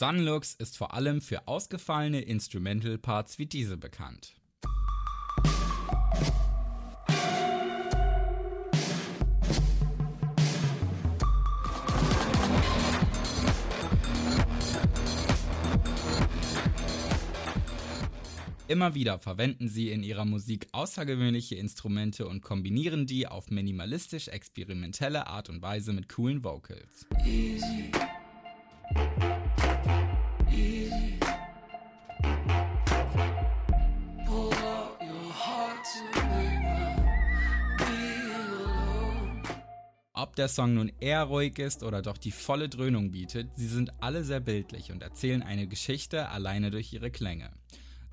Sunlux ist vor allem für ausgefallene Instrumental Parts wie diese bekannt. Immer wieder verwenden sie in ihrer Musik außergewöhnliche Instrumente und kombinieren die auf minimalistisch experimentelle Art und Weise mit coolen Vocals. Easy. Ob der Song nun eher ruhig ist oder doch die volle Dröhnung bietet, sie sind alle sehr bildlich und erzählen eine Geschichte alleine durch ihre Klänge.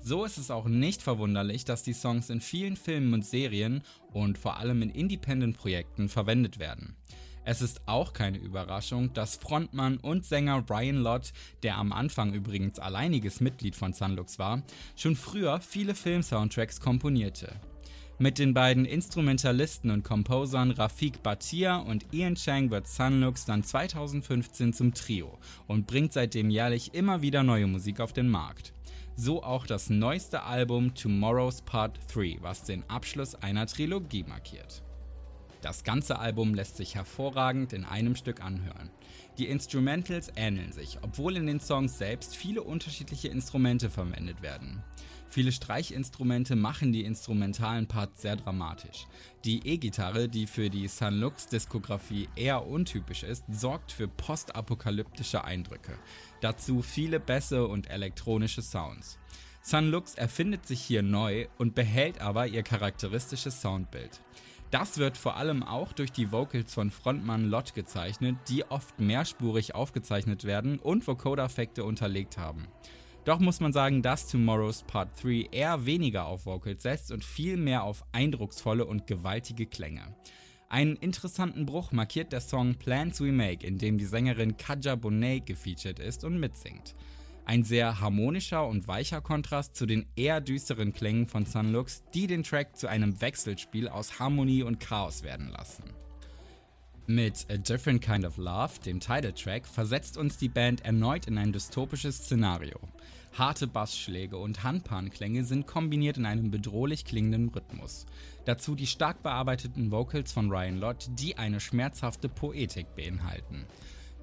So ist es auch nicht verwunderlich, dass die Songs in vielen Filmen und Serien und vor allem in Independent-Projekten verwendet werden. Es ist auch keine Überraschung, dass Frontmann und Sänger Brian Lott, der am Anfang übrigens alleiniges Mitglied von Sunlux war, schon früher viele Film-Soundtracks komponierte. Mit den beiden Instrumentalisten und Composern Rafik Batia und Ian Chang wird Sunlux dann 2015 zum Trio und bringt seitdem jährlich immer wieder neue Musik auf den Markt so auch das neueste Album Tomorrow's Part 3, was den Abschluss einer Trilogie markiert. Das ganze Album lässt sich hervorragend in einem Stück anhören. Die Instrumentals ähneln sich, obwohl in den Songs selbst viele unterschiedliche Instrumente verwendet werden. Viele Streichinstrumente machen die instrumentalen Parts sehr dramatisch. Die E-Gitarre, die für die Sunlux-Diskografie eher untypisch ist, sorgt für postapokalyptische Eindrücke. Dazu viele Bässe und elektronische Sounds. Sunlux erfindet sich hier neu und behält aber ihr charakteristisches Soundbild. Das wird vor allem auch durch die Vocals von Frontmann Lott gezeichnet, die oft mehrspurig aufgezeichnet werden und Vocoder-Effekte unterlegt haben. Doch muss man sagen, dass Tomorrow's Part 3 eher weniger auf Vocals setzt und viel mehr auf eindrucksvolle und gewaltige Klänge. Einen interessanten Bruch markiert der Song Plans We Make, in dem die Sängerin Kaja Bonet gefeatured ist und mitsingt. Ein sehr harmonischer und weicher Kontrast zu den eher düsteren Klängen von Sunlux, die den Track zu einem Wechselspiel aus Harmonie und Chaos werden lassen. Mit A Different Kind of Love, dem Titeltrack, versetzt uns die Band erneut in ein dystopisches Szenario. Harte Bassschläge und Handpanklänge sind kombiniert in einem bedrohlich klingenden Rhythmus. Dazu die stark bearbeiteten Vocals von Ryan Lott, die eine schmerzhafte Poetik beinhalten.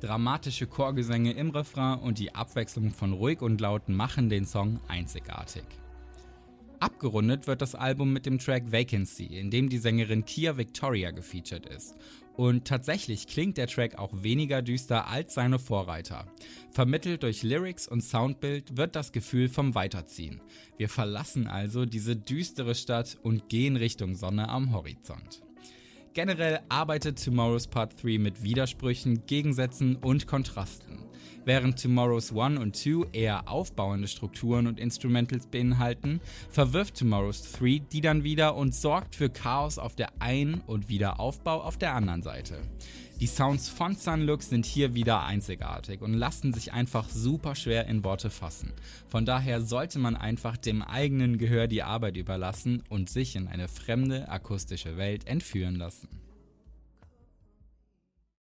Dramatische Chorgesänge im Refrain und die Abwechslung von ruhig und laut machen den Song einzigartig. Abgerundet wird das Album mit dem Track Vacancy, in dem die Sängerin Kia Victoria gefeatured ist. Und tatsächlich klingt der Track auch weniger düster als seine Vorreiter. Vermittelt durch Lyrics und Soundbild wird das Gefühl vom Weiterziehen. Wir verlassen also diese düstere Stadt und gehen Richtung Sonne am Horizont. Generell arbeitet Tomorrow's Part 3 mit Widersprüchen, Gegensätzen und Kontrasten. Während Tomorrow's 1 und 2 eher aufbauende Strukturen und Instrumentals beinhalten, verwirft Tomorrow's 3 die dann wieder und sorgt für Chaos auf der einen und Wiederaufbau auf der anderen Seite. Die Sounds von Sunlux sind hier wieder einzigartig und lassen sich einfach super schwer in Worte fassen. Von daher sollte man einfach dem eigenen Gehör die Arbeit überlassen und sich in eine fremde akustische Welt entführen lassen.